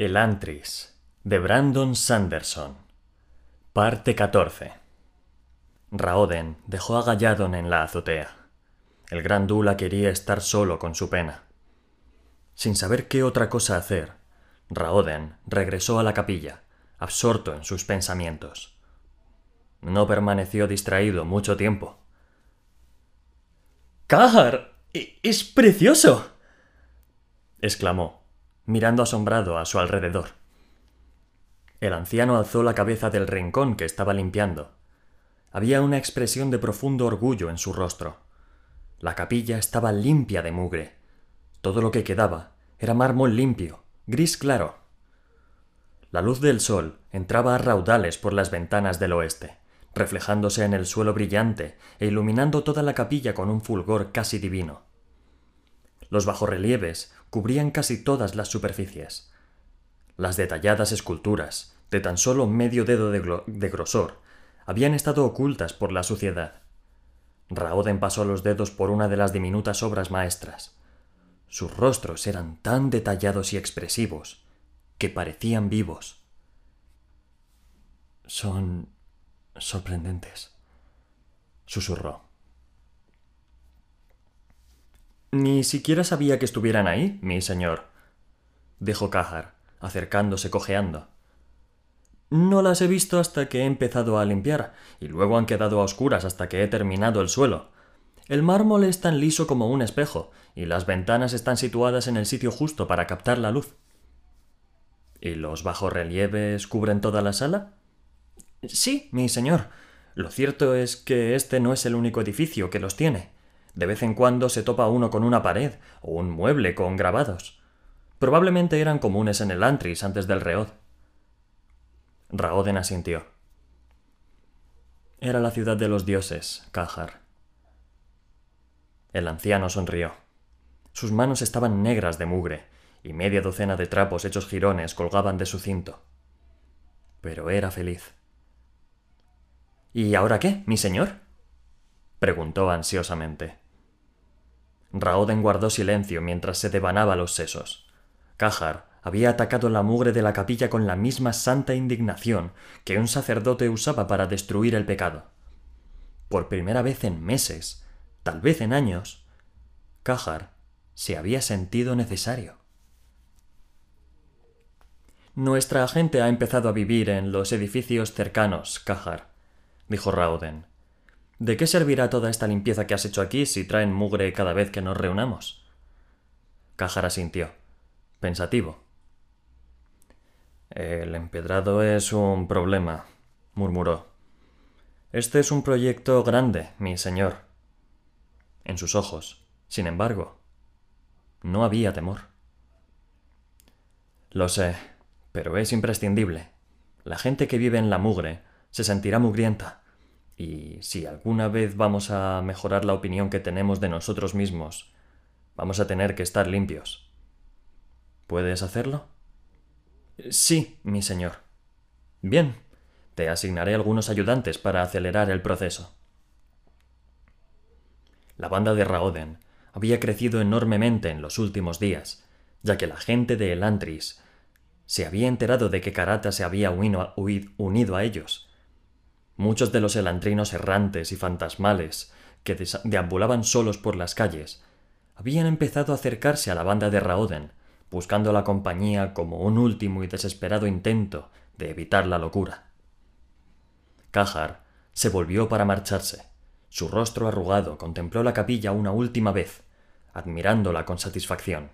El Antris, de Brandon Sanderson. Parte 14. Raoden dejó a Galladon en la azotea. El gran Dula quería estar solo con su pena. Sin saber qué otra cosa hacer, Raoden regresó a la capilla, absorto en sus pensamientos. No permaneció distraído mucho tiempo. ¡Kahar! ¡E-, ¡Es precioso! exclamó, mirando asombrado a su alrededor. El anciano alzó la cabeza del rincón que estaba limpiando. Había una expresión de profundo orgullo en su rostro. La capilla estaba limpia de mugre. Todo lo que quedaba era mármol limpio, gris claro. La luz del sol entraba a raudales por las ventanas del oeste, reflejándose en el suelo brillante e iluminando toda la capilla con un fulgor casi divino. Los bajorrelieves cubrían casi todas las superficies. Las detalladas esculturas, de tan solo medio dedo de, grosor, habían estado ocultas por la suciedad. Raoden pasó los dedos por una de las diminutas obras maestras. Sus rostros eran tan detallados y expresivos que parecían vivos. Son sorprendentes, susurró. Ni siquiera sabía que estuvieran ahí, mi señor, dijo Cajar, acercándose cojeando. No las he visto hasta que he empezado a limpiar, y luego han quedado a oscuras hasta que he terminado el suelo. El mármol es tan liso como un espejo, y las ventanas están situadas en el sitio justo para captar la luz. ¿Y los bajorrelieves cubren toda la sala? Sí, mi señor. Lo cierto es que este no es el único edificio que los tiene. De vez en cuando se topa uno con una pared o un mueble con grabados. Probablemente eran comunes en el Antris antes del Reod. Raoden asintió. Era la ciudad de los dioses, Cajar. El anciano sonrió. Sus manos estaban negras de mugre, y media docena de trapos hechos jirones colgaban de su cinto. Pero era feliz. ¿Y ahora qué, mi señor? preguntó ansiosamente. Raoden guardó silencio mientras se devanaba los sesos. Cajar había atacado la mugre de la capilla con la misma santa indignación que un sacerdote usaba para destruir el pecado. Por primera vez en meses, tal vez en años, Cajar se había sentido necesario. Nuestra gente ha empezado a vivir en los edificios cercanos, Cajar, dijo Rauden. ¿De qué servirá toda esta limpieza que has hecho aquí si traen mugre cada vez que nos reunamos? Cajar asintió, pensativo. El empedrado es un problema, murmuró. Este es un proyecto grande, mi señor. En sus ojos, sin embargo, no había temor. Lo sé, pero es imprescindible. La gente que vive en la mugre se sentirá mugrienta. Y si alguna vez vamos a mejorar la opinión que tenemos de nosotros mismos, vamos a tener que estar limpios. ¿Puedes hacerlo? Sí, mi señor. Bien, te asignaré algunos ayudantes para acelerar el proceso. La banda de Raoden había crecido enormemente en los últimos días, ya que la gente de Elantris se había enterado de que Karata se había unido a ellos. Muchos de los elantrinos errantes y fantasmales que deambulaban solos por las calles habían empezado a acercarse a la banda de Raoden buscando la compañía como un último y desesperado intento de evitar la locura. Cajar se volvió para marcharse. Su rostro arrugado contempló la capilla una última vez, admirándola con satisfacción.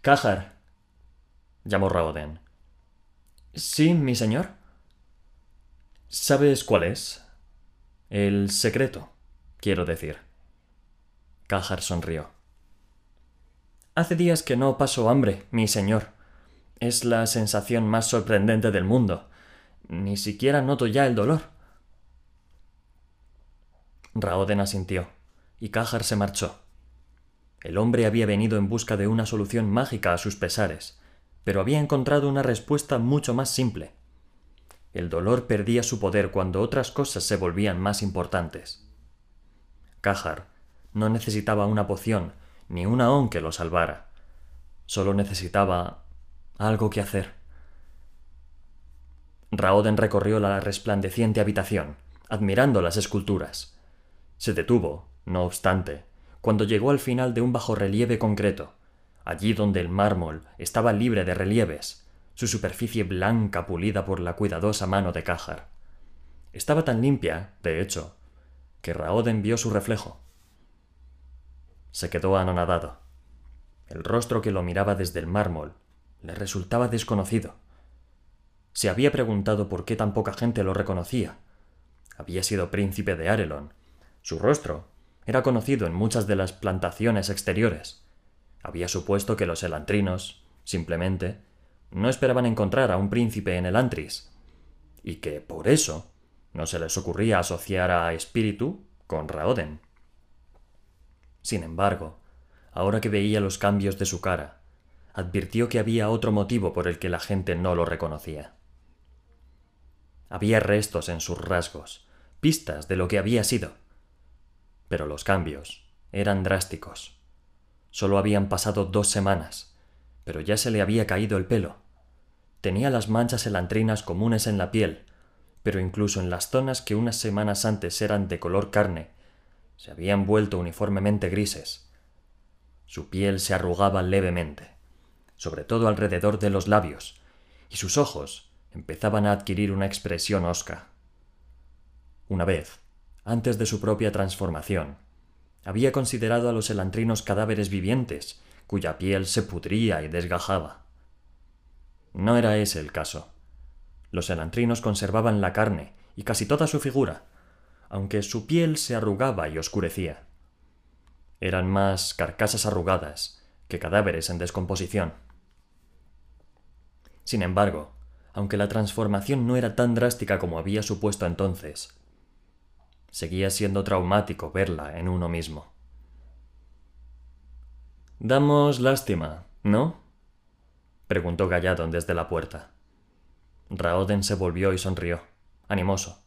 Cajar, llamó Raoden. Sí, mi señor. ¿Sabes cuál es? El secreto, quiero decir. Cajar sonrió. Hace días que no paso hambre, mi señor. Es la sensación más sorprendente del mundo. Ni siquiera noto ya el dolor. Raoden asintió, y Cajar se marchó. El hombre había venido en busca de una solución mágica a sus pesares, pero había encontrado una respuesta mucho más simple. El dolor perdía su poder cuando otras cosas se volvían más importantes. Cajar no necesitaba una poción ni una on que lo salvara. Solo necesitaba Algo que hacer. Raoden recorrió la resplandeciente habitación, admirando las esculturas. Se detuvo, no obstante, cuando llegó al final de un bajorrelieve concreto, allí donde el mármol estaba libre de relieves, su superficie blanca pulida por la cuidadosa mano de Cajar. Estaba tan limpia, de hecho, que Raoden vio su reflejo. Se quedó anonadado. El rostro que lo miraba desde el mármol le resultaba desconocido. Se había preguntado por qué tan poca gente lo reconocía. Había sido príncipe de Arelon. Su rostro era conocido en muchas de las plantaciones exteriores. Había supuesto que los elantrinos, simplemente, no esperaban encontrar a un príncipe en el Antris, y que, por eso, no se les ocurría asociar a espíritu con Raoden. Sin embargo, ahora que veía los cambios de su cara, advirtió que había otro motivo por el que la gente no lo reconocía. Había restos en sus rasgos, pistas de lo que había sido. Pero los cambios eran drásticos. Solo habían pasado dos semanas, pero ya se le había caído el pelo. Tenía las manchas elantrinas comunes en la piel, pero incluso en las zonas que unas semanas antes eran de color carne, se habían vuelto uniformemente grises. Su piel se arrugaba levemente, sobre todo alrededor de los labios, y sus ojos empezaban a adquirir una expresión hosca. Una vez, antes de su propia transformación, había considerado a los elantrinos cadáveres vivientes, cuya piel se pudría y desgajaba. No era ese el caso. Los elantrinos conservaban la carne y casi toda su figura, aunque su piel se arrugaba y oscurecía. Eran más carcasas arrugadas que cadáveres en descomposición. Sin embargo, aunque la transformación no era tan drástica como había supuesto entonces. Seguía siendo traumático verla en uno mismo. Damos lástima, ¿no? Preguntó Galladon desde la puerta. Raoden se volvió y sonrió, animoso.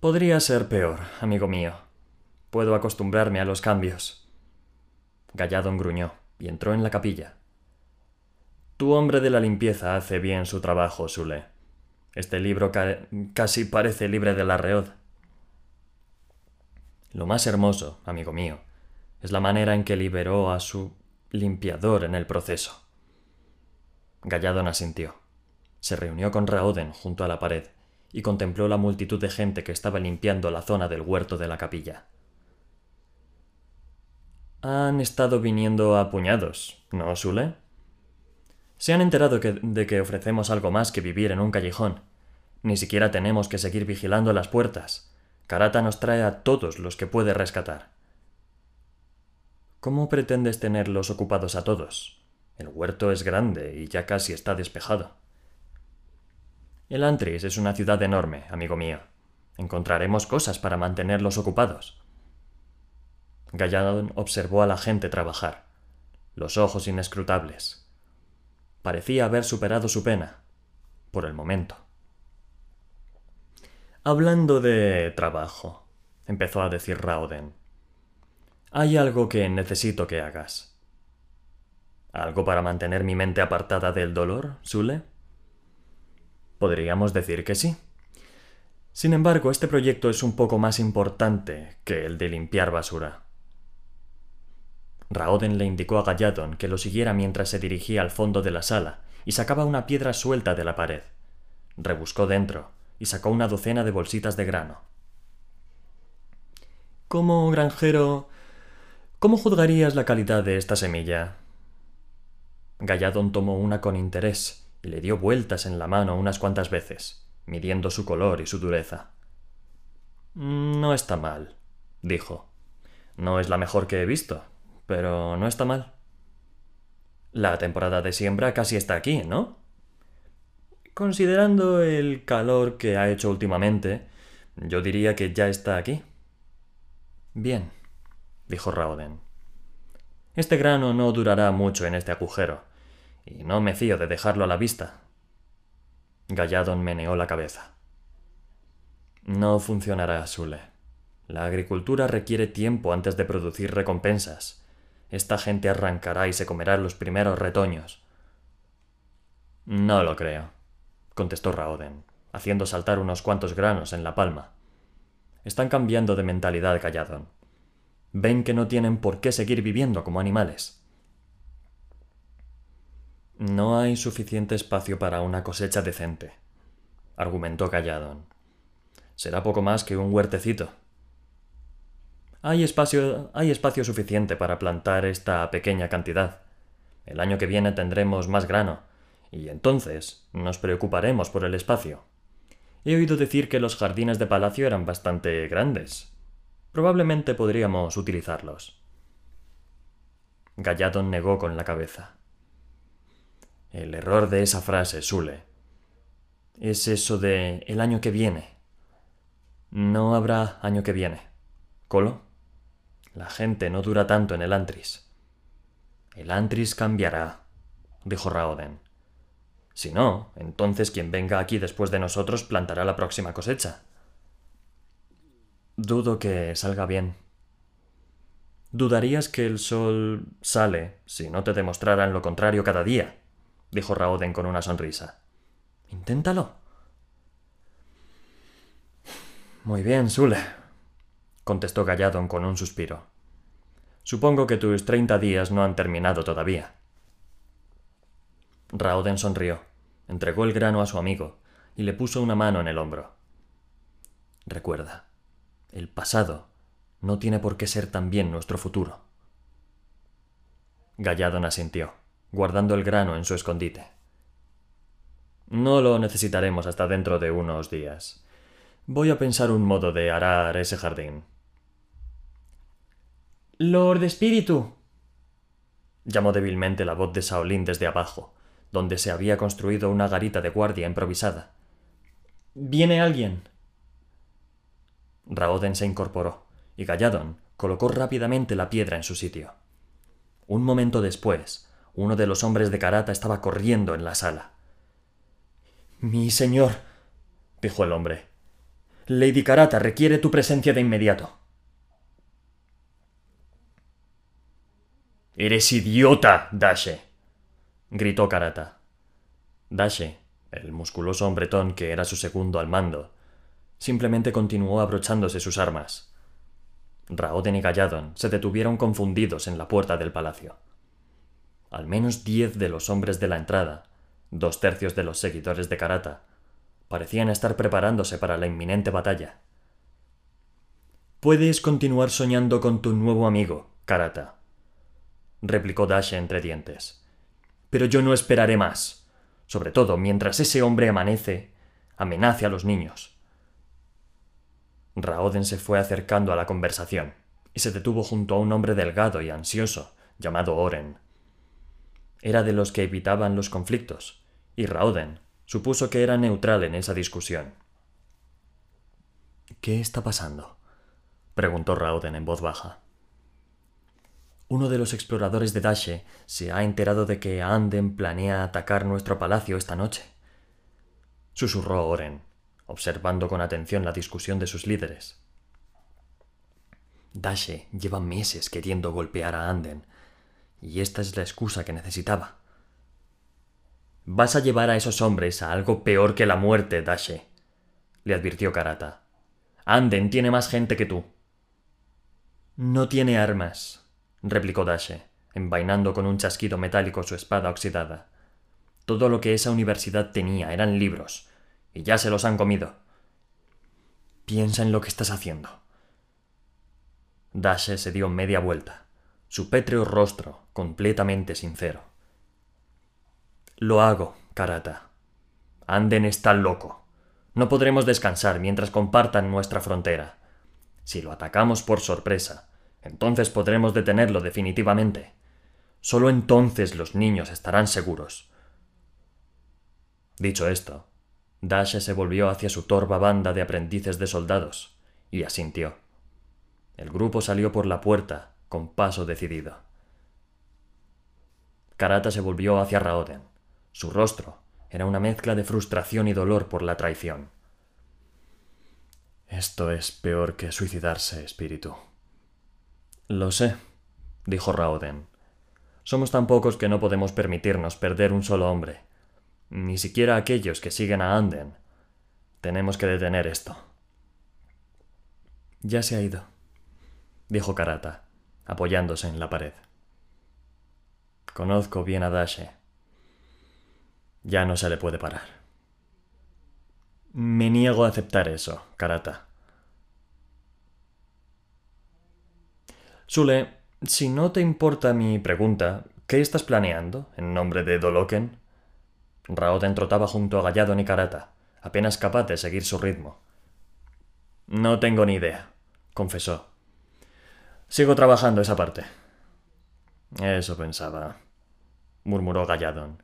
Podría ser peor, amigo mío. Puedo acostumbrarme a los cambios. Galladon gruñó y entró en la capilla. Tu hombre de la limpieza hace bien su trabajo, Sule. Este libro casi parece libre de la reod. Lo más hermoso, amigo mío, es la manera en que liberó a su limpiador en el proceso. Galladon asintió. Se reunió con Raoden junto a la pared y contempló la multitud de gente que estaba limpiando la zona del huerto de la capilla. Han estado viniendo a puñados, ¿no, Sule? Se han enterado de que ofrecemos algo más que vivir en un callejón. Ni siquiera tenemos que seguir vigilando las puertas. Karata nos trae a todos los que puede rescatar. ¿Cómo pretendes tenerlos ocupados a todos? El huerto es grande y ya casi está despejado. El Antris es una ciudad enorme, amigo mío. Encontraremos cosas para mantenerlos ocupados. Galladon observó a la gente trabajar, los ojos inescrutables, parecía haber superado su pena, por el momento. Hablando de trabajo, empezó a decir Rauden, hay algo que necesito que hagas. ¿Algo para mantener mi mente apartada del dolor, Sule? Podríamos decir que sí. Sin embargo, este proyecto es un poco más importante que el de limpiar basura. Raoden le indicó a Galladon que lo siguiera mientras se dirigía al fondo de la sala y sacaba una piedra suelta de la pared. Rebuscó dentro y sacó una docena de bolsitas de grano. Como granjero, ¿cómo juzgarías la calidad de esta semilla? Galladon tomó una con interés y le dio vueltas en la mano unas cuantas veces, midiendo su color y su dureza. No está mal, dijo. No es la mejor que he visto, pero no está mal. La temporada de siembra casi está aquí, ¿no? Considerando el calor que ha hecho últimamente, yo diría que ya está aquí. Bien, dijo Raoden. Este grano no durará mucho en este agujero, y no me fío de dejarlo a la vista. Galladon meneó la cabeza. No funcionará, Sule. La agricultura requiere tiempo antes de producir recompensas, esta gente arrancará y se comerá los primeros retoños. No lo creo, contestó Raoden, haciendo saltar unos cuantos granos en la palma. Están cambiando de mentalidad, Calladón. Ven que no tienen por qué seguir viviendo como animales. No hay suficiente espacio para una cosecha decente, argumentó Calladón. Será poco más que un huertecito. Hay espacio, hay espacio suficiente para plantar esta pequeña cantidad. El año que viene tendremos más grano, y entonces nos preocuparemos por el espacio. He oído decir que los jardines de palacio eran bastante grandes. Probablemente podríamos utilizarlos. Galladon negó con la cabeza. El error de esa frase, Sule, es eso de el año que viene. No habrá año que viene. ¿Colo? La gente no dura tanto en el Antris. El Antris cambiará, dijo Raoden. Si no, entonces quien venga aquí después de nosotros plantará la próxima cosecha. Dudo que salga bien. Dudarías que el sol sale si no te demostraran lo contrario cada día, dijo Raoden con una sonrisa. Inténtalo. Muy bien, Sule, contestó Galladon con un suspiro. Supongo que tus treinta días no han terminado todavía. Raoden sonrió, entregó el grano a su amigo y le puso una mano en el hombro. Recuerda, el pasado no tiene por qué ser también nuestro futuro. Galladon asintió, guardando el grano en su escondite. No lo necesitaremos hasta dentro de unos días. Voy a pensar un modo de arar ese jardín. Lord Espíritu. llamó débilmente la voz de Saolín desde abajo, donde se había construido una garita de guardia improvisada. Viene alguien. Raoden se incorporó, y Galladon colocó rápidamente la piedra en su sitio. Un momento después, uno de los hombres de Karata estaba corriendo en la sala. Mi señor, dijo el hombre, Lady Karata requiere tu presencia de inmediato. Eres idiota, Dashe, gritó Karata. Dashe, el musculoso hombretón que era su segundo al mando, simplemente continuó abrochándose sus armas. Raoden y Galladon se detuvieron confundidos en la puerta del palacio. Al menos diez de los hombres de la entrada, dos tercios de los seguidores de Karata, parecían estar preparándose para la inminente batalla. Puedes continuar soñando con tu nuevo amigo, Karata, replicó Dashe entre dientes. Pero yo no esperaré más, sobre todo mientras ese hombre amanece, amenace a los niños. Raoden se fue acercando a la conversación y se detuvo junto a un hombre delgado y ansioso llamado Oren. Era de los que evitaban los conflictos, y Raoden supuso que era neutral en esa discusión. ¿Qué está pasando? preguntó Raoden en voz baja. Uno de los exploradores de Dashe se ha enterado de que Anden planea atacar nuestro palacio esta noche. Susurró Oren, observando con atención la discusión de sus líderes. Dashe lleva meses queriendo golpear a Anden, y esta es la excusa que necesitaba. Vas a llevar a esos hombres a algo peor que la muerte, Dashe, le advirtió Karata. Anden tiene más gente que tú. No tiene armas, replicó Dashe, envainando con un chasquido metálico su espada oxidada. Todo lo que esa universidad tenía eran libros, y ya se los han comido. Piensa en lo que estás haciendo. Dashe se dio media vuelta, su pétreo rostro completamente sincero. Lo hago, Karata. Anden está loco. No podremos descansar mientras compartan nuestra frontera. Si lo atacamos por sorpresa, entonces podremos detenerlo definitivamente. Solo entonces los niños estarán seguros. Dicho esto, Dashe se volvió hacia su torva banda de aprendices de soldados y asintió. El grupo salió por la puerta con paso decidido. Karata se volvió hacia Raoden. Su rostro era una mezcla de frustración y dolor por la traición. Esto es peor que suicidarse, espíritu. Lo sé, dijo Raoden. Somos tan pocos que no podemos permitirnos perder un solo hombre. Ni siquiera aquellos que siguen a Anden. Tenemos que detener esto. Ya se ha ido, dijo Karata, apoyándose en la pared. Conozco bien a Dashe. Ya no se le puede parar. Me niego a aceptar eso, Karata. Sule, si no te importa mi pregunta, ¿qué estás planeando en nombre de Doloken? Raoden trotaba junto a Galladon y Karata, apenas capaz de seguir su ritmo. No tengo ni idea, confesó. Sigo trabajando esa parte. Eso pensaba, murmuró Galladon.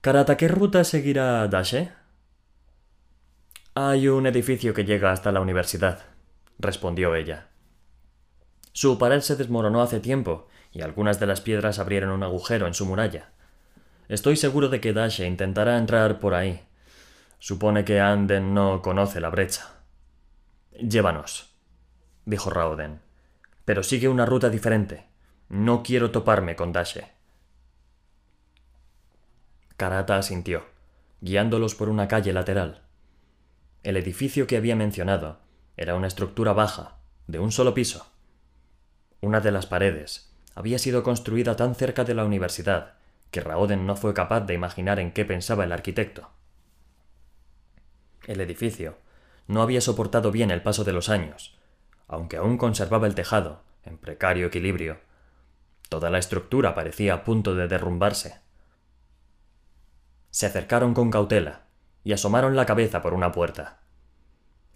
Karata, ¿qué ruta seguirá Dashe? Hay un edificio que llega hasta la universidad, respondió ella. Su pared se desmoronó hace tiempo y algunas de las piedras abrieron un agujero en su muralla. Estoy seguro de que Dashe intentará entrar por ahí. Supone que Anden no conoce la brecha. Llévanos, dijo Raoden. Pero sigue una ruta diferente. No quiero toparme con Dashe. Karata asintió, guiándolos por una calle lateral. El edificio que había mencionado era una estructura baja, de un solo piso. Una de las paredes había sido construida tan cerca de la universidad que Raoden no fue capaz de imaginar en qué pensaba el arquitecto. El edificio no había soportado bien el paso de los años, aunque aún conservaba el tejado en precario equilibrio. Toda la estructura parecía a punto de derrumbarse. Se acercaron con cautela y asomaron la cabeza por una puerta.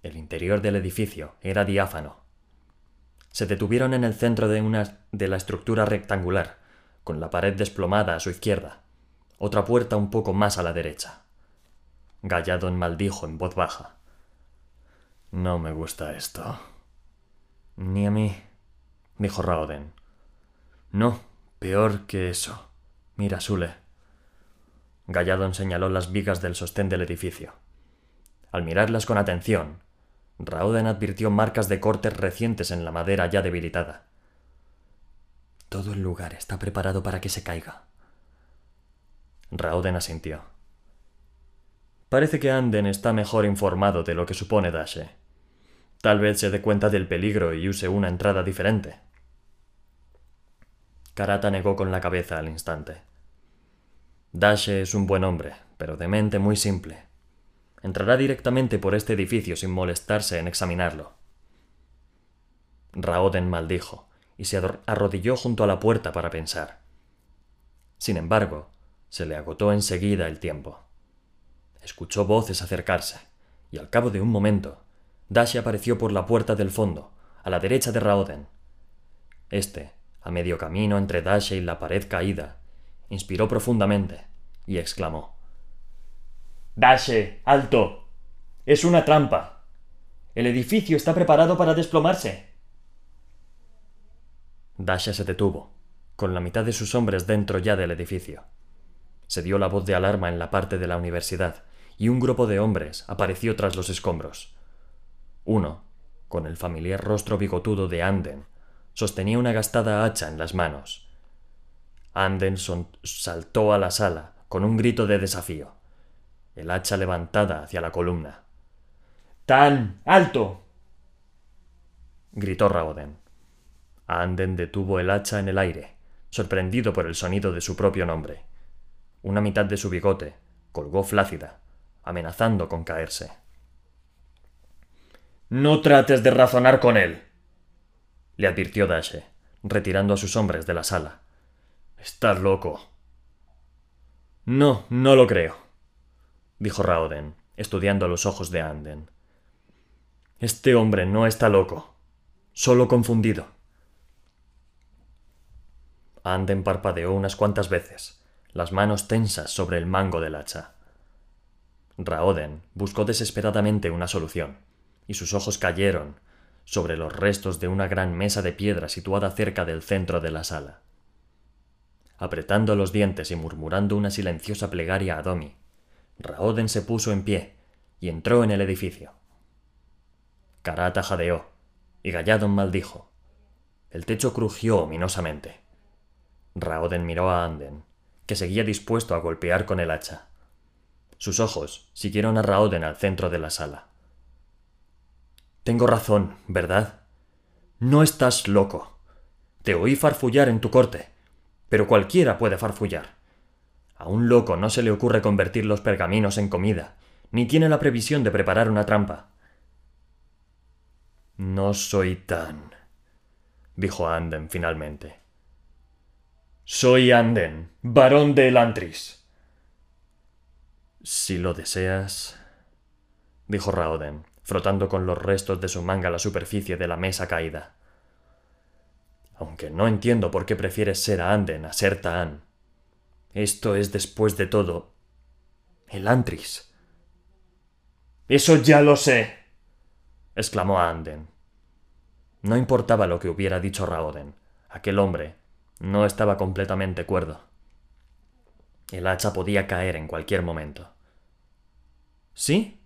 El interior del edificio era diáfano. Se detuvieron en el centro de una de la estructura rectangular, con la pared desplomada a su izquierda, otra puerta un poco más a la derecha. Galladon maldijo en voz baja. No me gusta esto. Ni a mí, dijo Raoden. No, peor que eso. Mira, Sule. Galladon señaló las vigas del sostén del edificio. Al mirarlas con atención, Raoden advirtió marcas de cortes recientes en la madera ya debilitada. Todo el lugar está preparado para que se caiga. Raoden asintió. Parece que Anden está mejor informado de lo que supone Dashe. Tal vez se dé cuenta del peligro y use una entrada diferente. Karata negó con la cabeza al instante. Dashe es un buen hombre, pero de mente muy simple. Entrará directamente por este edificio sin molestarse en examinarlo. Raoden maldijo y se arrodilló junto a la puerta para pensar. Sin embargo, se le agotó enseguida el tiempo. Escuchó voces acercarse, y al cabo de un momento, Dashi apareció por la puerta del fondo, a la derecha de Raoden. Este, a medio camino entre Dashi y la pared caída, inspiró profundamente y exclamó: Dashe, alto. Es una trampa. El edificio está preparado para desplomarse. Dasha se detuvo, con la mitad de sus hombres dentro ya del edificio. Se dio la voz de alarma en la parte de la universidad, y un grupo de hombres apareció tras los escombros. Uno, con el familiar rostro bigotudo de Anden, sostenía una gastada hacha en las manos. Anden saltó a la sala con un grito de desafío, el hacha levantada hacia la columna. ¡Tan alto! gritó Raoden. Anden detuvo el hacha en el aire, sorprendido por el sonido de su propio nombre. Una mitad de su bigote colgó flácida, amenazando con caerse. No trates de razonar con él, le advirtió Dashe, retirando a sus hombres de la sala. Estás loco. No, no lo creo, dijo Raoden, estudiando los ojos de Anden. Este hombre no está loco, solo confundido. Anden parpadeó unas cuantas veces, las manos tensas sobre el mango del hacha. Raoden buscó desesperadamente una solución, y sus ojos cayeron sobre los restos de una gran mesa de piedra situada cerca del centro de la sala. Apretando los dientes y murmurando una silenciosa plegaria a Domi, Raoden se puso en pie y entró en el edificio. Karata jadeó y Galladon maldijo. El techo crujió ominosamente. Raoden miró a Anden, que seguía dispuesto a golpear con el hacha. Sus ojos siguieron a Raoden al centro de la sala. Tengo razón, ¿verdad? No estás loco. Te oí farfullar en tu corte, pero cualquiera puede farfullar. A un loco no se le ocurre convertir los pergaminos en comida, ni tiene la previsión de preparar una trampa. No soy tan. dijo Anden finalmente. Soy Anden, varón de Elantris. Si lo deseas, dijo Raoden, frotando con los restos de su manga la superficie de la mesa caída. Aunque no entiendo por qué prefieres ser a Anden a ser Taan. Esto es, después de todo, el Antris. Eso ya lo sé. exclamó Anden. No importaba lo que hubiera dicho Raoden. Aquel hombre no estaba completamente cuerdo. El hacha podía caer en cualquier momento. ¿Sí?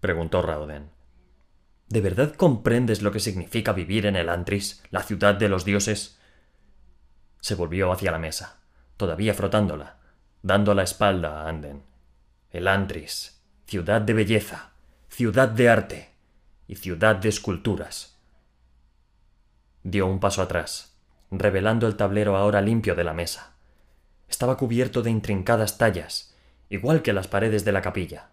preguntó Raoden. ¿De verdad comprendes lo que significa vivir en el Antris, la ciudad de los dioses? Se volvió hacia la mesa todavía frotándola, dando la espalda a Anden. El Antris, ciudad de belleza, ciudad de arte y ciudad de esculturas. Dio un paso atrás, revelando el tablero ahora limpio de la mesa. Estaba cubierto de intrincadas tallas, igual que las paredes de la capilla.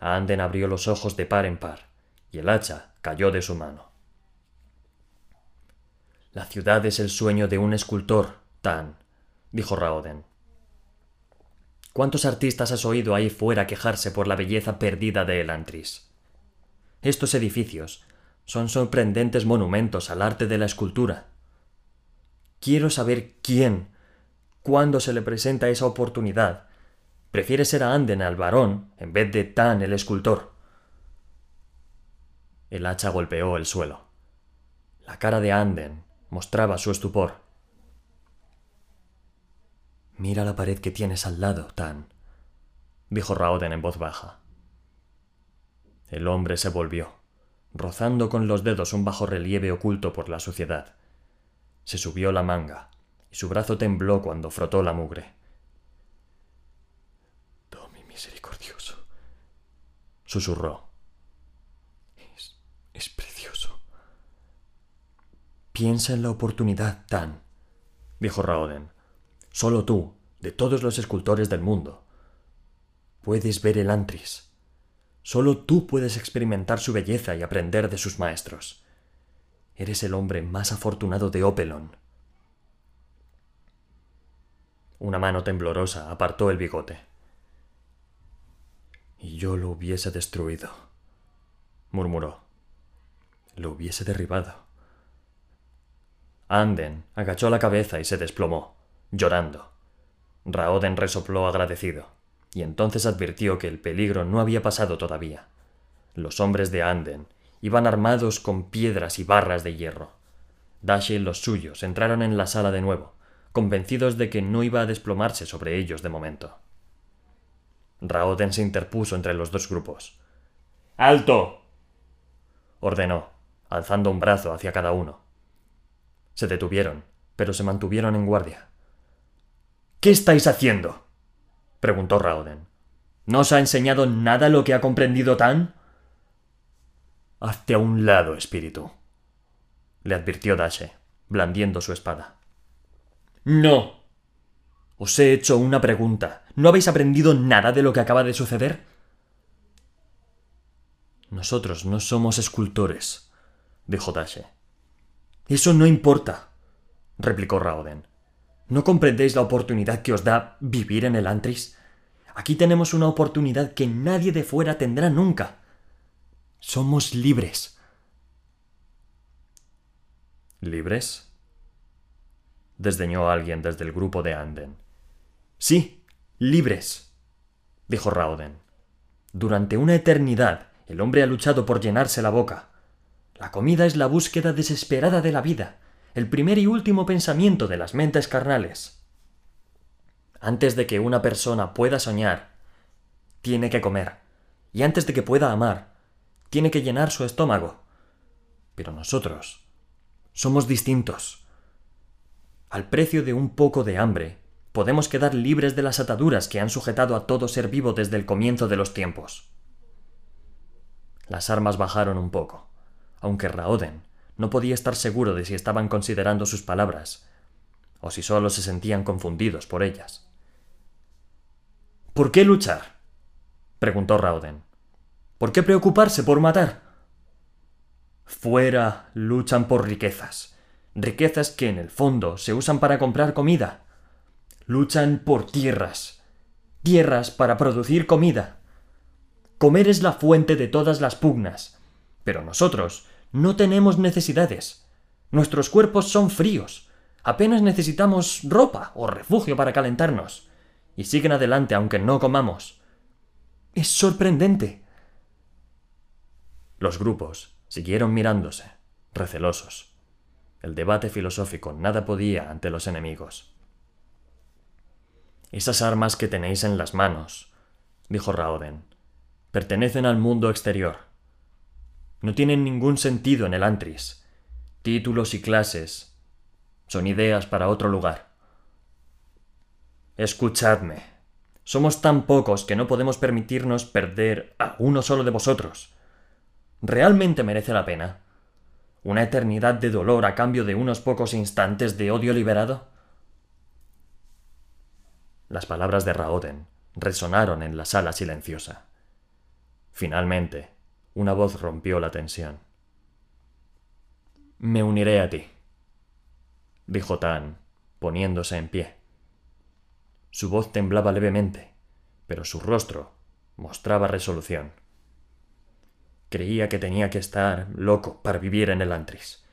Anden abrió los ojos de par en par, y el hacha cayó de su mano. La ciudad es el sueño de un escultor, Tan, dijo Raoden. ¿Cuántos artistas has oído ahí fuera quejarse por la belleza perdida de Elantris? Estos edificios son sorprendentes monumentos al arte de la escultura. Quiero saber quién, cuando se le presenta esa oportunidad, prefiere ser a Anden al varón en vez de Tan el escultor. El hacha golpeó el suelo. La cara de Anden mostraba su estupor. Mira la pared que tienes al lado, Tan, dijo Raoden en voz baja. El hombre se volvió, rozando con los dedos un bajo relieve oculto por la suciedad. Se subió la manga, y su brazo tembló cuando frotó la mugre. Domi misericordioso, susurró. Es, es precioso. Piensa en la oportunidad, Tan, dijo Raoden. Solo tú, de todos los escultores del mundo, puedes ver el Antris. Solo tú puedes experimentar su belleza y aprender de sus maestros. Eres el hombre más afortunado de Opelon. Una mano temblorosa apartó el bigote. Y yo lo hubiese destruido, murmuró. Lo hubiese derribado. Anden agachó la cabeza y se desplomó llorando. Raoden resopló agradecido, y entonces advirtió que el peligro no había pasado todavía. Los hombres de Anden iban armados con piedras y barras de hierro. Dashi y los suyos entraron en la sala de nuevo, convencidos de que no iba a desplomarse sobre ellos de momento. Raoden se interpuso entre los dos grupos. ¡Alto! ordenó, alzando un brazo hacia cada uno. Se detuvieron, pero se mantuvieron en guardia. ¿Qué estáis haciendo? preguntó Raoden. ¿No os ha enseñado nada lo que ha comprendido Tan? Hazte a un lado, espíritu, le advirtió Dashe, blandiendo su espada. No. Os he hecho una pregunta. ¿No habéis aprendido nada de lo que acaba de suceder? Nosotros no somos escultores, dijo Dashe. Eso no importa, replicó Raoden. ¿No comprendéis la oportunidad que os da vivir en el Antris? Aquí tenemos una oportunidad que nadie de fuera tendrá nunca. Somos libres. ¿Libres? desdeñó alguien desde el grupo de Anden. Sí, libres, dijo Rauden. Durante una eternidad el hombre ha luchado por llenarse la boca. La comida es la búsqueda desesperada de la vida el primer y último pensamiento de las mentes carnales. Antes de que una persona pueda soñar, tiene que comer. Y antes de que pueda amar, tiene que llenar su estómago. Pero nosotros somos distintos. Al precio de un poco de hambre, podemos quedar libres de las ataduras que han sujetado a todo ser vivo desde el comienzo de los tiempos. Las armas bajaron un poco, aunque Raoden no podía estar seguro de si estaban considerando sus palabras o si solo se sentían confundidos por ellas. ¿Por qué luchar? preguntó Raoden. ¿Por qué preocuparse por matar? Fuera luchan por riquezas, riquezas que en el fondo se usan para comprar comida. Luchan por tierras, tierras para producir comida. Comer es la fuente de todas las pugnas, pero nosotros no tenemos necesidades. Nuestros cuerpos son fríos. Apenas necesitamos ropa o refugio para calentarnos. Y siguen adelante aunque no comamos. Es sorprendente. Los grupos siguieron mirándose, recelosos. El debate filosófico nada podía ante los enemigos. Esas armas que tenéis en las manos, dijo Raoden, pertenecen al mundo exterior. No tienen ningún sentido en el Antris. Títulos y clases son ideas para otro lugar. Escuchadme. Somos tan pocos que no podemos permitirnos perder a uno solo de vosotros. ¿Realmente merece la pena? ¿Una eternidad de dolor a cambio de unos pocos instantes de odio liberado? Las palabras de Raoden resonaron en la sala silenciosa. Finalmente, una voz rompió la tensión. Me uniré a ti, dijo Tan, poniéndose en pie. Su voz temblaba levemente, pero su rostro mostraba resolución. Creía que tenía que estar loco para vivir en el Antris.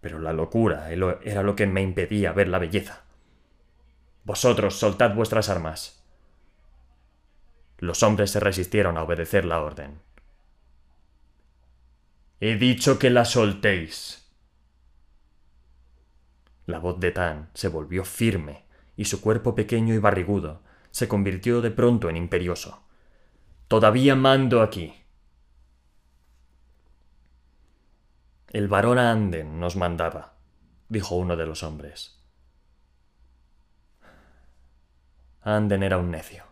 Pero la locura era lo que me impedía ver la belleza. Vosotros soltad vuestras armas. Los hombres se resistieron a obedecer la orden. He dicho que la soltéis. La voz de Tan se volvió firme y su cuerpo pequeño y barrigudo se convirtió de pronto en imperioso. Todavía mando aquí. El varón Anden nos mandaba, dijo uno de los hombres. Anden era un necio,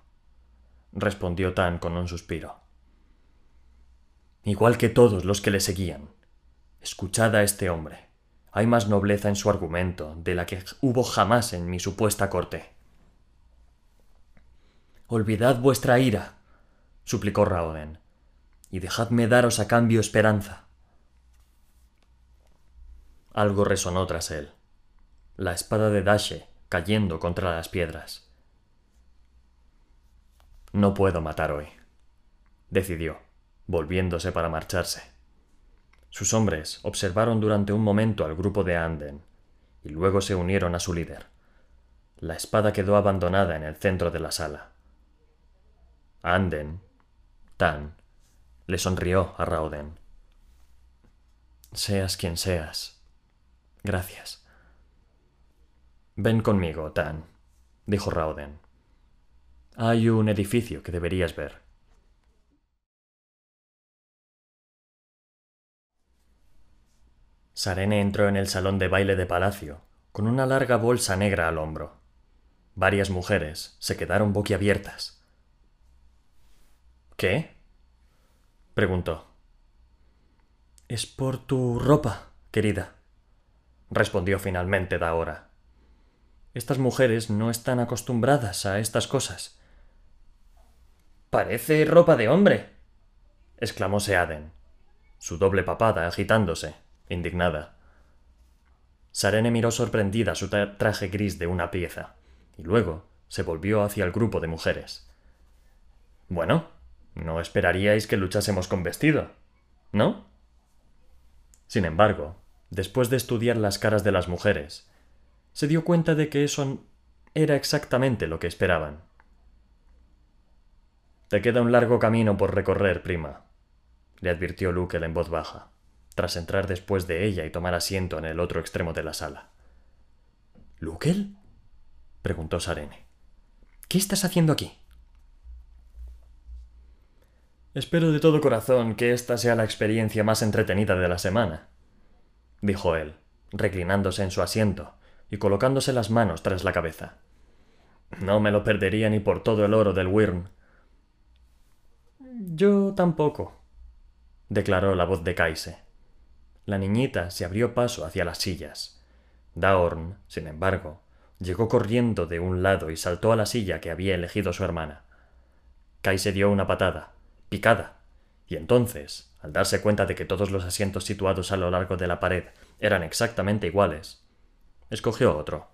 respondió Tan con un suspiro. Igual que todos los que le seguían. Escuchad a este hombre. Hay más nobleza en su argumento de la que hubo jamás en mi supuesta corte. Olvidad vuestra ira, suplicó Raoden, y dejadme daros a cambio esperanza. Algo resonó tras él. La espada de Dashe cayendo contra las piedras. No puedo matar hoy, decidió, volviéndose para marcharse. Sus hombres observaron durante un momento al grupo de Anden y luego se unieron a su líder. La espada quedó abandonada en el centro de la sala. Anden, Tan, le sonrió a Rauden. Seas quien seas, Gracias. Ven conmigo, Tan, dijo Rauden. Hay un edificio que deberías ver. Sarene entró en el salón de baile de palacio, con una larga bolsa negra al hombro. Varias mujeres se quedaron boquiabiertas. ¿Qué? preguntó. Es por tu ropa, querida respondió finalmente Daora. Estas mujeres no están acostumbradas a estas cosas. Parece ropa de hombre. exclamó Seaden, su doble papada agitándose, indignada. Sarene miró sorprendida su traje gris de una pieza, y luego se volvió hacia el grupo de mujeres. Bueno, no esperaríais que luchásemos con vestido, ¿no? Sin embargo, después de estudiar las caras de las mujeres, se dio cuenta de que eso era exactamente lo que esperaban. Te queda un largo camino por recorrer, prima, le advirtió Lukel en voz baja, tras entrar después de ella y tomar asiento en el otro extremo de la sala. ¿Lukel? preguntó Sarene. ¿Qué estás haciendo aquí? Espero de todo corazón que esta sea la experiencia más entretenida de la semana, dijo él, reclinándose en su asiento y colocándose las manos tras la cabeza. No me lo perdería ni por todo el oro del Wyrm. Yo tampoco, declaró la voz de Kaise. La niñita se abrió paso hacia las sillas. Daorn, sin embargo, llegó corriendo de un lado y saltó a la silla que había elegido su hermana. Kaise dio una patada, picada, y entonces, al darse cuenta de que todos los asientos situados a lo largo de la pared eran exactamente iguales, escogió otro.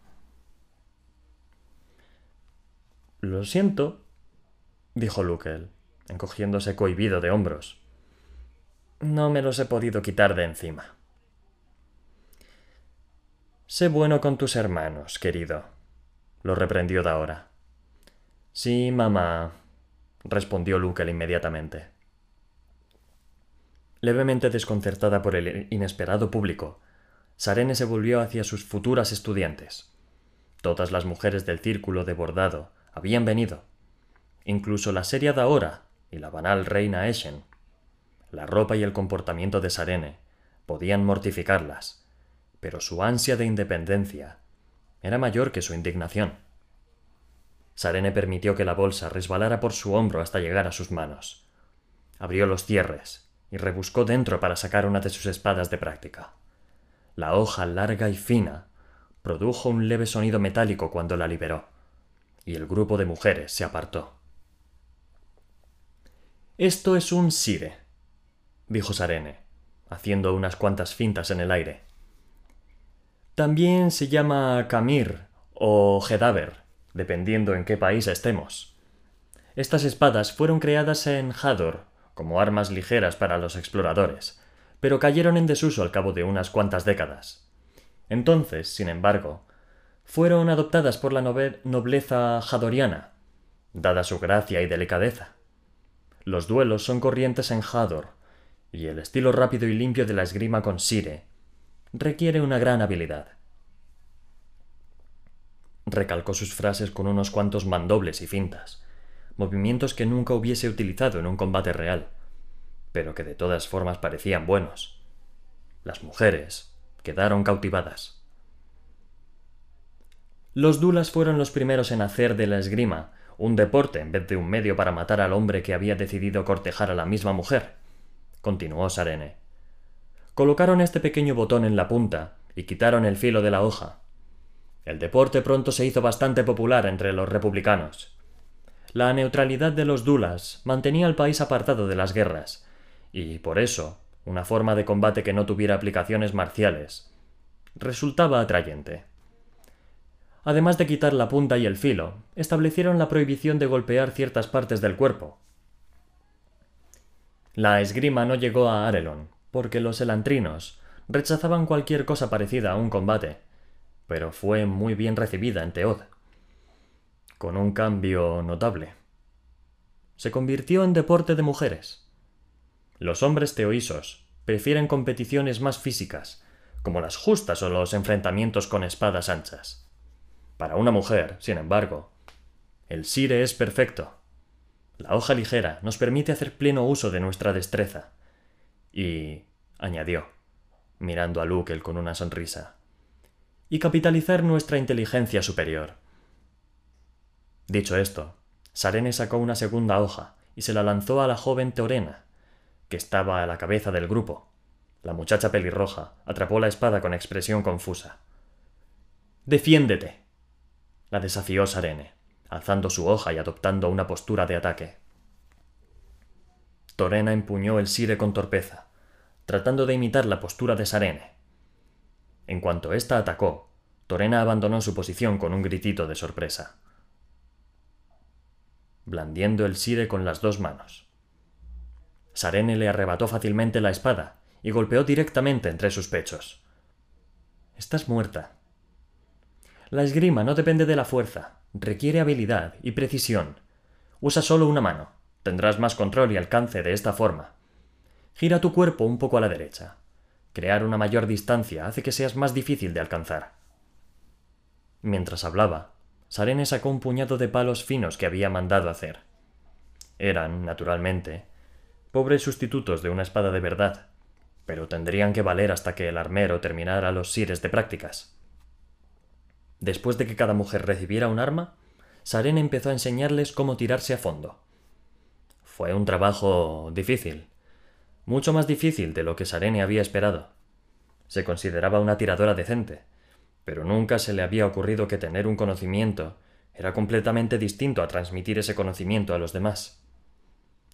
Lo siento, dijo Lukel, encogiéndose cohibido de hombros. No me los he podido quitar de encima. Sé bueno con tus hermanos, querido, lo reprendió Daora. Sí, mamá, respondió Lukel inmediatamente. Levemente desconcertada por el inesperado público, Sarene se volvió hacia sus futuras estudiantes. Todas las mujeres del círculo de bordado habían venido, incluso la seria Daora y la banal reina Eshen. La ropa y el comportamiento de Sarene podían mortificarlas, pero su ansia de independencia era mayor que su indignación. Sarene permitió que la bolsa resbalara por su hombro hasta llegar a sus manos. Abrió los cierres y rebuscó dentro para sacar una de sus espadas de práctica. La hoja larga y fina produjo un leve sonido metálico cuando la liberó y el grupo de mujeres se apartó. Esto es un sire, dijo Sarene, haciendo unas cuantas fintas en el aire. También se llama Kamir o Gedaver, dependiendo en qué país estemos. Estas espadas fueron creadas en Hador como armas ligeras para los exploradores, pero cayeron en desuso al cabo de unas cuantas décadas. Entonces, sin embargo, fueron adoptadas por la nobleza jadoriana, dada su gracia y delicadeza. Los duelos son corrientes en Hador, y el estilo rápido y limpio de la esgrima con Sire requiere una gran habilidad. Recalcó sus frases con unos cuantos mandobles y fintas, movimientos que nunca hubiese utilizado en un combate real, pero que de todas formas parecían buenos. Las mujeres quedaron cautivadas. Los dulas fueron los primeros en hacer de la esgrima un deporte en vez de un medio para matar al hombre que había decidido cortejar a la misma mujer, continuó Sarene. Colocaron este pequeño botón en la punta y quitaron el filo de la hoja. El deporte pronto se hizo bastante popular entre los republicanos. La neutralidad de los dulas mantenía al país apartado de las guerras, y por eso una forma de combate que no tuviera aplicaciones marciales resultaba atrayente. Además de quitar la punta y el filo, establecieron la prohibición de golpear ciertas partes del cuerpo. La esgrima no llegó a Arelon, porque los elantrinos rechazaban cualquier cosa parecida a un combate, pero fue muy bien recibida en Teod, con un cambio notable. Se convirtió en deporte de mujeres. Los hombres teoisos prefieren competiciones más físicas, como las justas o los enfrentamientos con espadas anchas. Para una mujer, sin embargo, el sire es perfecto. La hoja ligera nos permite hacer pleno uso de nuestra destreza. Y, añadió, mirando a Lukel con una sonrisa, y capitalizar nuestra inteligencia superior. Dicho esto, Sarene sacó una segunda hoja y se la lanzó a la joven Teorena, que estaba a la cabeza del grupo. La muchacha pelirroja atrapó la espada con expresión confusa. Defiéndete, la desafió Sarene, alzando su hoja y adoptando una postura de ataque. Torena empuñó el sire con torpeza, tratando de imitar la postura de Sarene. En cuanto ésta atacó, Torena abandonó su posición con un gritito de sorpresa, blandiendo el sire con las dos manos. Sarene le arrebató fácilmente la espada y golpeó directamente entre sus pechos. Estás muerta, la esgrima no depende de la fuerza, requiere habilidad y precisión. Usa solo una mano. Tendrás más control y alcance de esta forma. Gira tu cuerpo un poco a la derecha. Crear una mayor distancia hace que seas más difícil de alcanzar. Mientras hablaba, Sarene sacó un puñado de palos finos que había mandado hacer. Eran, naturalmente, pobres sustitutos de una espada de verdad, pero tendrían que valer hasta que el armero terminara los sires de prácticas. Después de que cada mujer recibiera un arma, Sarene empezó a enseñarles cómo tirarse a fondo. Fue un trabajo difícil, mucho más difícil de lo que Sarene había esperado. Se consideraba una tiradora decente, pero nunca se le había ocurrido que tener un conocimiento era completamente distinto a transmitir ese conocimiento a los demás.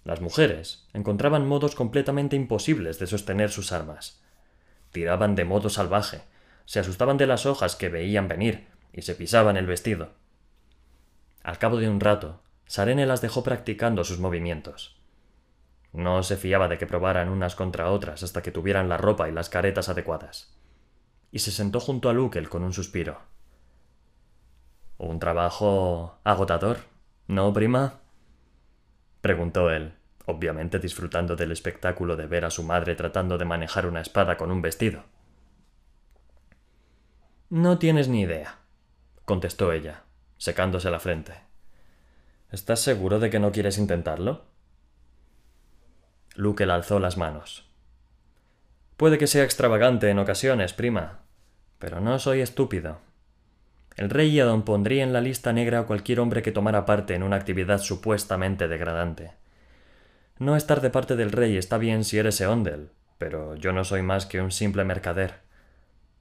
Las mujeres encontraban modos completamente imposibles de sostener sus armas. Tiraban de modo salvaje, se asustaban de las hojas que veían venir y se pisaban el vestido. Al cabo de un rato, Sarene las dejó practicando sus movimientos. No se fiaba de que probaran unas contra otras hasta que tuvieran la ropa y las caretas adecuadas. Y se sentó junto a Lukel con un suspiro. Un trabajo agotador, ¿no, prima? preguntó él, obviamente disfrutando del espectáculo de ver a su madre tratando de manejar una espada con un vestido. No tienes ni idea, contestó ella, secándose la frente. ¿Estás seguro de que no quieres intentarlo? Luke alzó las manos. Puede que sea extravagante en ocasiones, prima, pero no soy estúpido. El rey Edon pondría en la lista negra a cualquier hombre que tomara parte en una actividad supuestamente degradante. No estar de parte del rey está bien si eres Eondel, pero yo no soy más que un simple mercader.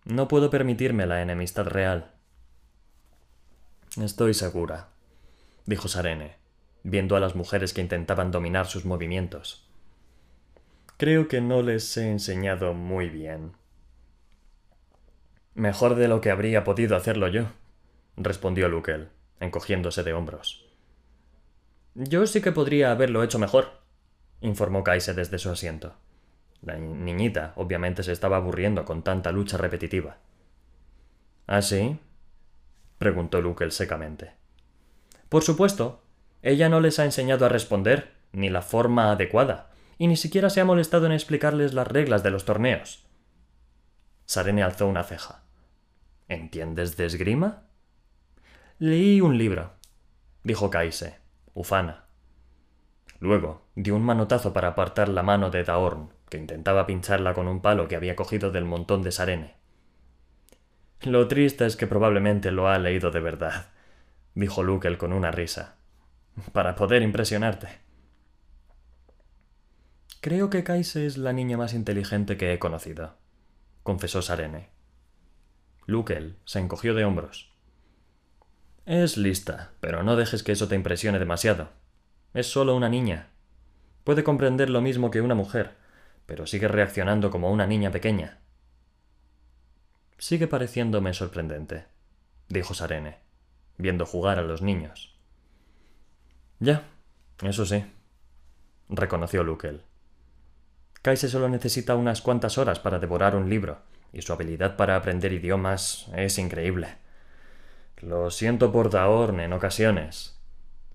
No puedo permitirme la enemistad real. Estoy segura, dijo Sarene, viendo a las mujeres que intentaban dominar sus movimientos. Creo que no les he enseñado muy bien. Mejor de lo que habría podido hacerlo yo, respondió Lukel, encogiéndose de hombros. Yo sí que podría haberlo hecho mejor, informó Kaise desde su asiento. La niñita obviamente se estaba aburriendo con tanta lucha repetitiva. ¿Ah, sí? preguntó Lukel secamente. Por supuesto. Ella no les ha enseñado a responder, ni la forma adecuada, y ni siquiera se ha molestado en explicarles las reglas de los torneos. Sarene alzó una ceja. ¿Entiendes de esgrima? Leí un libro, dijo Kaise, ufana. Luego dio un manotazo para apartar la mano de Daorn, que intentaba pincharla con un palo que había cogido del montón de Sarene. Lo triste es que probablemente lo ha leído de verdad, dijo Lukel con una risa, para poder impresionarte. Creo que Kaise es la niña más inteligente que he conocido, confesó Sarene. Lukel se encogió de hombros. Es lista, pero no dejes que eso te impresione demasiado. Es solo una niña. Puede comprender lo mismo que una mujer, pero sigue reaccionando como una niña pequeña. Sigue pareciéndome sorprendente, dijo Sarene, viendo jugar a los niños. Ya, eso sí, reconoció Lukel. Kaise solo necesita unas cuantas horas para devorar un libro, y su habilidad para aprender idiomas es increíble. Lo siento por Daorn en ocasiones.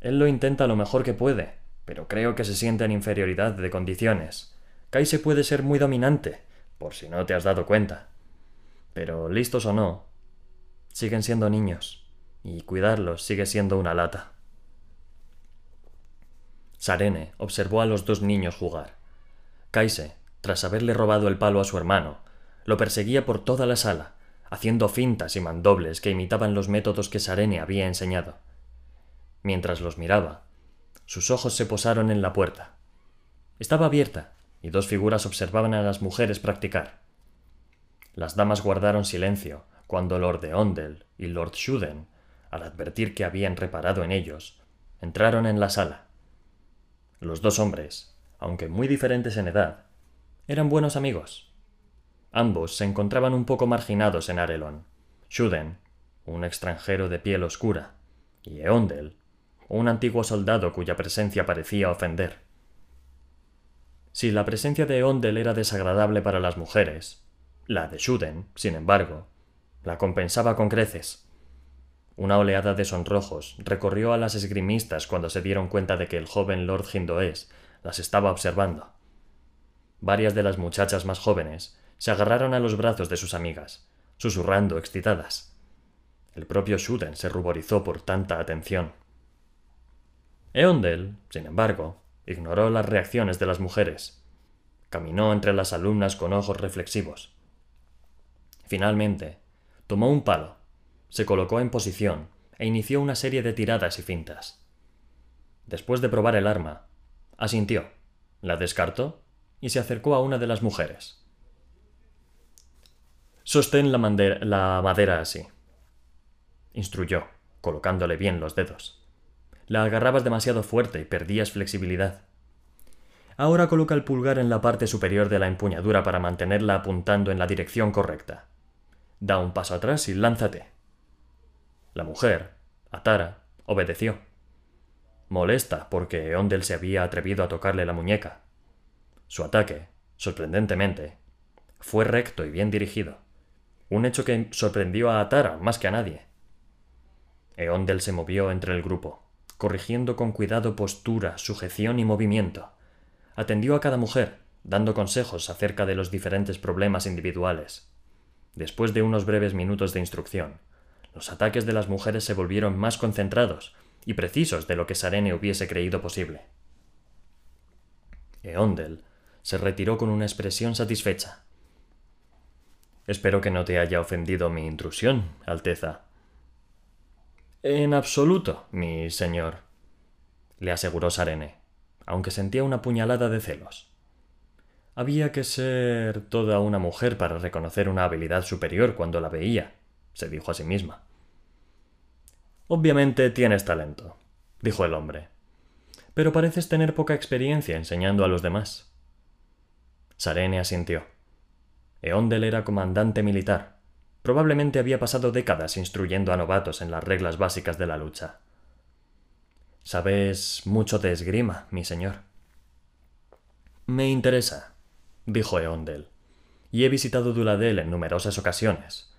Él lo intenta lo mejor que puede, pero creo que se siente en inferioridad de condiciones. Kaise puede ser muy dominante, por si no te has dado cuenta. Pero listos o no, siguen siendo niños, y cuidarlos sigue siendo una lata. Sarene observó a los dos niños jugar. Kaise, tras haberle robado el palo a su hermano, lo perseguía por toda la sala, haciendo fintas y mandobles que imitaban los métodos que Sarene había enseñado. Mientras los miraba, sus ojos se posaron en la puerta. Estaba abierta, y dos figuras observaban a las mujeres practicar. Las damas guardaron silencio cuando Lord de Ondel y Lord Shuden, al advertir que habían reparado en ellos, entraron en la sala. Los dos hombres, aunque muy diferentes en edad, eran buenos amigos. Ambos se encontraban un poco marginados en Arelon. Shuden, un extranjero de piel oscura, y Eondel, un antiguo soldado cuya presencia parecía ofender. Si la presencia de Eondel era desagradable para las mujeres, la de Shuden, sin embargo, la compensaba con creces. Una oleada de sonrojos recorrió a las esgrimistas cuando se dieron cuenta de que el joven Lord Hindoés las estaba observando. Varias de las muchachas más jóvenes se agarraron a los brazos de sus amigas, susurrando excitadas. El propio Shuden se ruborizó por tanta atención. Eondel, sin embargo, ignoró las reacciones de las mujeres. Caminó entre las alumnas con ojos reflexivos. Finalmente, tomó un palo, se colocó en posición e inició una serie de tiradas y fintas. Después de probar el arma, asintió, la descartó y se acercó a una de las mujeres. Sostén la, la madera así, instruyó, colocándole bien los dedos. La agarrabas demasiado fuerte y perdías flexibilidad. Ahora coloca el pulgar en la parte superior de la empuñadura para mantenerla apuntando en la dirección correcta. Da un paso atrás y lánzate. La mujer, Atara, obedeció. Molesta porque Ondel se había atrevido a tocarle la muñeca. Su ataque, sorprendentemente, fue recto y bien dirigido, un hecho que sorprendió a Atara más que a nadie. Eondel se movió entre el grupo, corrigiendo con cuidado postura, sujeción y movimiento. Atendió a cada mujer, dando consejos acerca de los diferentes problemas individuales. Después de unos breves minutos de instrucción, los ataques de las mujeres se volvieron más concentrados y precisos de lo que Sarene hubiese creído posible. Eondel se retiró con una expresión satisfecha. Espero que no te haya ofendido mi intrusión, Alteza. En absoluto, mi señor, le aseguró Sarene, aunque sentía una puñalada de celos. Había que ser toda una mujer para reconocer una habilidad superior cuando la veía, se dijo a sí misma. Obviamente tienes talento, dijo el hombre, pero pareces tener poca experiencia enseñando a los demás. Sarene asintió. Eondel era comandante militar. Probablemente había pasado décadas instruyendo a novatos en las reglas básicas de la lucha. Sabes mucho de esgrima, mi señor. Me interesa, dijo Eondel, y he visitado Duladel en numerosas ocasiones.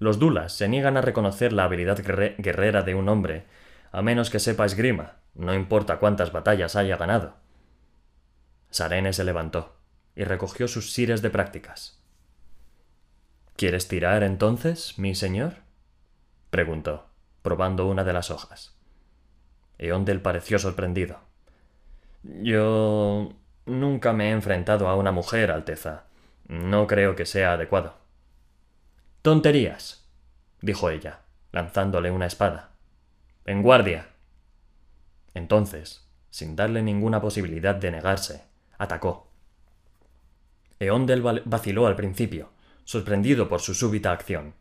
Los Dulas se niegan a reconocer la habilidad guerrera de un hombre, a menos que sepa esgrima, no importa cuántas batallas haya ganado. Sarene se levantó y recogió sus sires de prácticas. ¿Quieres tirar entonces, mi señor? preguntó, probando una de las hojas. Eondel pareció sorprendido. Yo nunca me he enfrentado a una mujer, Alteza. No creo que sea adecuado. Tonterías, dijo ella, lanzándole una espada. En guardia. Entonces, sin darle ninguna posibilidad de negarse, atacó. Eondel vaciló al principio, sorprendido por su súbita acción.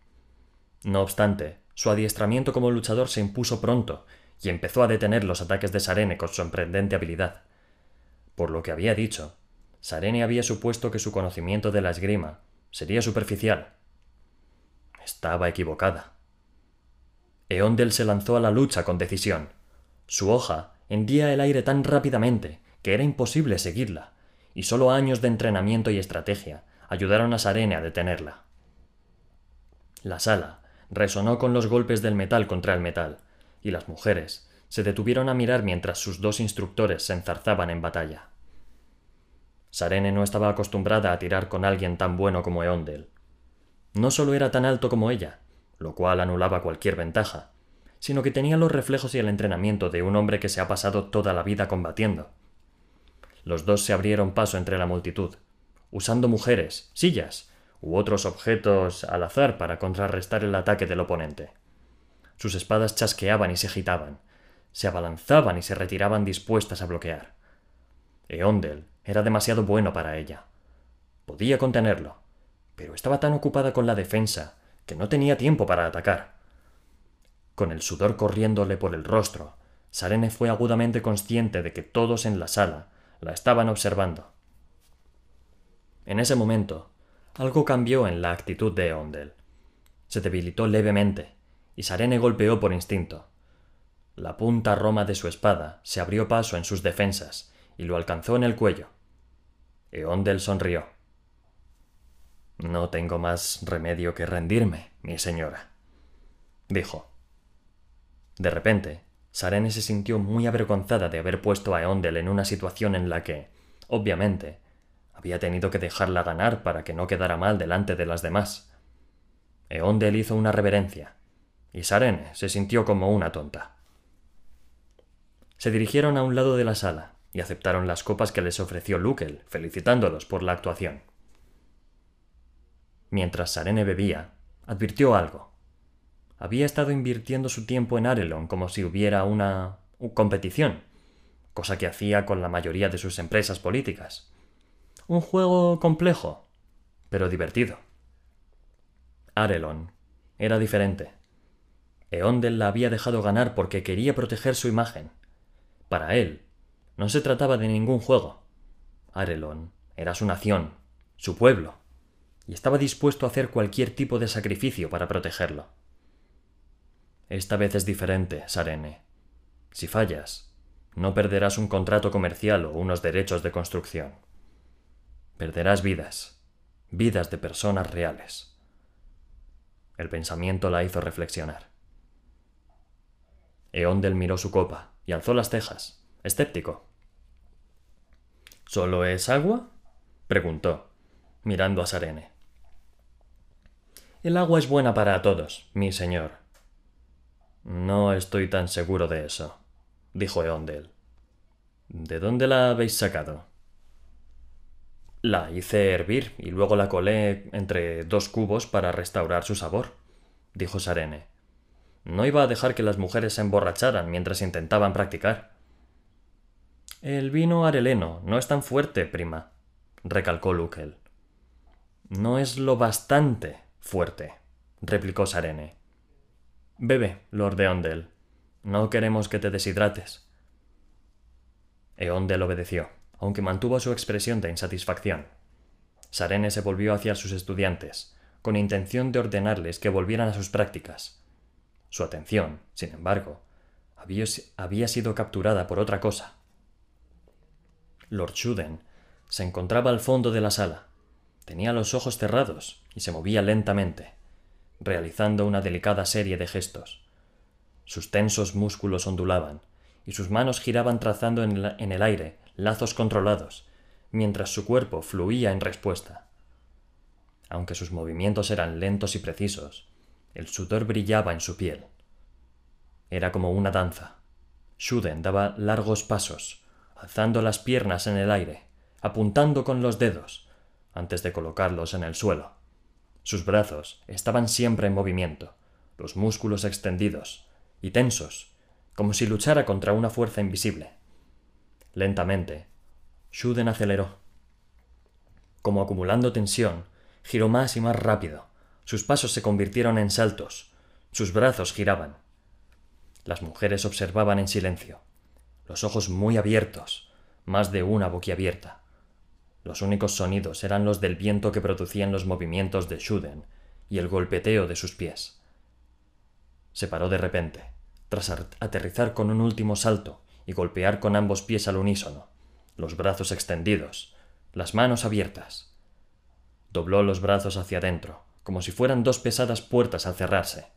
No obstante, su adiestramiento como luchador se impuso pronto y empezó a detener los ataques de Sarene con sorprendente habilidad. Por lo que había dicho, Sarene había supuesto que su conocimiento de la esgrima sería superficial, estaba equivocada. Eondel se lanzó a la lucha con decisión. Su hoja hendía el aire tan rápidamente que era imposible seguirla, y solo años de entrenamiento y estrategia ayudaron a Sarene a detenerla. La sala resonó con los golpes del metal contra el metal, y las mujeres se detuvieron a mirar mientras sus dos instructores se enzarzaban en batalla. Sarene no estaba acostumbrada a tirar con alguien tan bueno como Eondel, no solo era tan alto como ella, lo cual anulaba cualquier ventaja, sino que tenía los reflejos y el entrenamiento de un hombre que se ha pasado toda la vida combatiendo. Los dos se abrieron paso entre la multitud, usando mujeres, sillas u otros objetos al azar para contrarrestar el ataque del oponente. Sus espadas chasqueaban y se agitaban, se abalanzaban y se retiraban dispuestas a bloquear. Eondel era demasiado bueno para ella. Podía contenerlo, pero estaba tan ocupada con la defensa que no tenía tiempo para atacar. Con el sudor corriéndole por el rostro, Sarene fue agudamente consciente de que todos en la sala la estaban observando. En ese momento, algo cambió en la actitud de Ondel. Se debilitó levemente, y Sarene golpeó por instinto. La punta roma de su espada se abrió paso en sus defensas y lo alcanzó en el cuello. Eondel sonrió. No tengo más remedio que rendirme, mi señora, dijo. De repente, Sarene se sintió muy avergonzada de haber puesto a Eondel en una situación en la que, obviamente, había tenido que dejarla ganar para que no quedara mal delante de las demás. Eondel hizo una reverencia, y Sarene se sintió como una tonta. Se dirigieron a un lado de la sala y aceptaron las copas que les ofreció Lukel, felicitándolos por la actuación. Mientras Sarene bebía, advirtió algo. había estado invirtiendo su tiempo en Arelon como si hubiera una competición, cosa que hacía con la mayoría de sus empresas políticas. Un juego complejo, pero divertido. Arelon era diferente. Eondel la había dejado ganar porque quería proteger su imagen. Para él, no se trataba de ningún juego. Arelon era su nación, su pueblo, y estaba dispuesto a hacer cualquier tipo de sacrificio para protegerlo. Esta vez es diferente, Sarene. Si fallas, no perderás un contrato comercial o unos derechos de construcción. Perderás vidas, vidas de personas reales. El pensamiento la hizo reflexionar. Eondel miró su copa y alzó las cejas, escéptico. ¿Solo es agua? preguntó, mirando a Sarene. El agua es buena para todos, mi señor. No estoy tan seguro de eso, dijo Eondel. ¿De dónde la habéis sacado? La hice hervir y luego la colé entre dos cubos para restaurar su sabor, dijo Sarene. No iba a dejar que las mujeres se emborracharan mientras intentaban practicar. El vino areleno no es tan fuerte, prima, recalcó Lukel. No es lo bastante fuerte, replicó Sarene. Bebe, Lord Eondel. No queremos que te deshidrates. Eondel obedeció aunque mantuvo su expresión de insatisfacción. Sarene se volvió hacia sus estudiantes, con intención de ordenarles que volvieran a sus prácticas. Su atención, sin embargo, había, había sido capturada por otra cosa. Lord Shuden se encontraba al fondo de la sala. Tenía los ojos cerrados y se movía lentamente, realizando una delicada serie de gestos. Sus tensos músculos ondulaban y sus manos giraban trazando en el aire lazos controlados, mientras su cuerpo fluía en respuesta. Aunque sus movimientos eran lentos y precisos, el sudor brillaba en su piel. Era como una danza. Shuden daba largos pasos, alzando las piernas en el aire, apuntando con los dedos, antes de colocarlos en el suelo. Sus brazos estaban siempre en movimiento, los músculos extendidos y tensos, como si luchara contra una fuerza invisible. Lentamente, Shuden aceleró. Como acumulando tensión, giró más y más rápido. Sus pasos se convirtieron en saltos. Sus brazos giraban. Las mujeres observaban en silencio, los ojos muy abiertos, más de una boquiabierta. Los únicos sonidos eran los del viento que producían los movimientos de Shuden y el golpeteo de sus pies. Se paró de repente, tras aterrizar con un último salto y golpear con ambos pies al unísono, los brazos extendidos, las manos abiertas. Dobló los brazos hacia adentro, como si fueran dos pesadas puertas al cerrarse.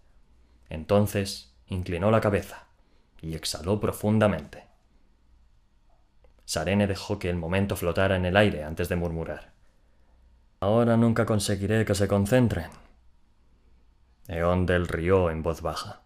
Entonces inclinó la cabeza y exhaló profundamente. Sarene dejó que el momento flotara en el aire antes de murmurar. Ahora nunca conseguiré que se concentren. Eondel rió en voz baja.